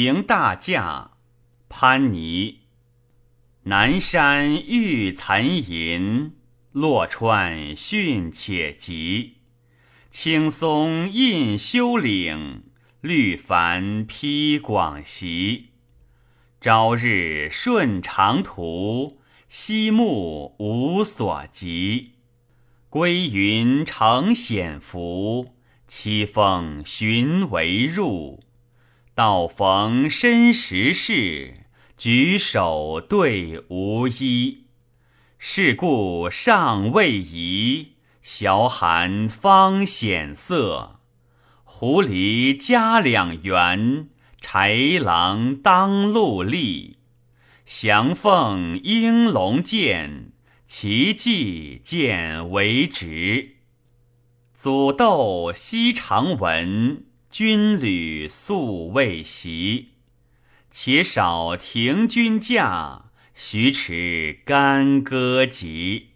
迎大驾，潘尼。南山玉残吟，洛川逊且急。青松印修岭，绿帆披广席。朝日顺长途，夕暮无所及。归云成险伏，栖风寻为入。道逢身时事，举手对无衣。是故尚未移，晓寒方显色。狐狸家两园。豺狼当陆立，翔凤应龙见，奇迹见为直。祖斗昔常闻，军旅素未习。且少停军驾，徐迟干戈急。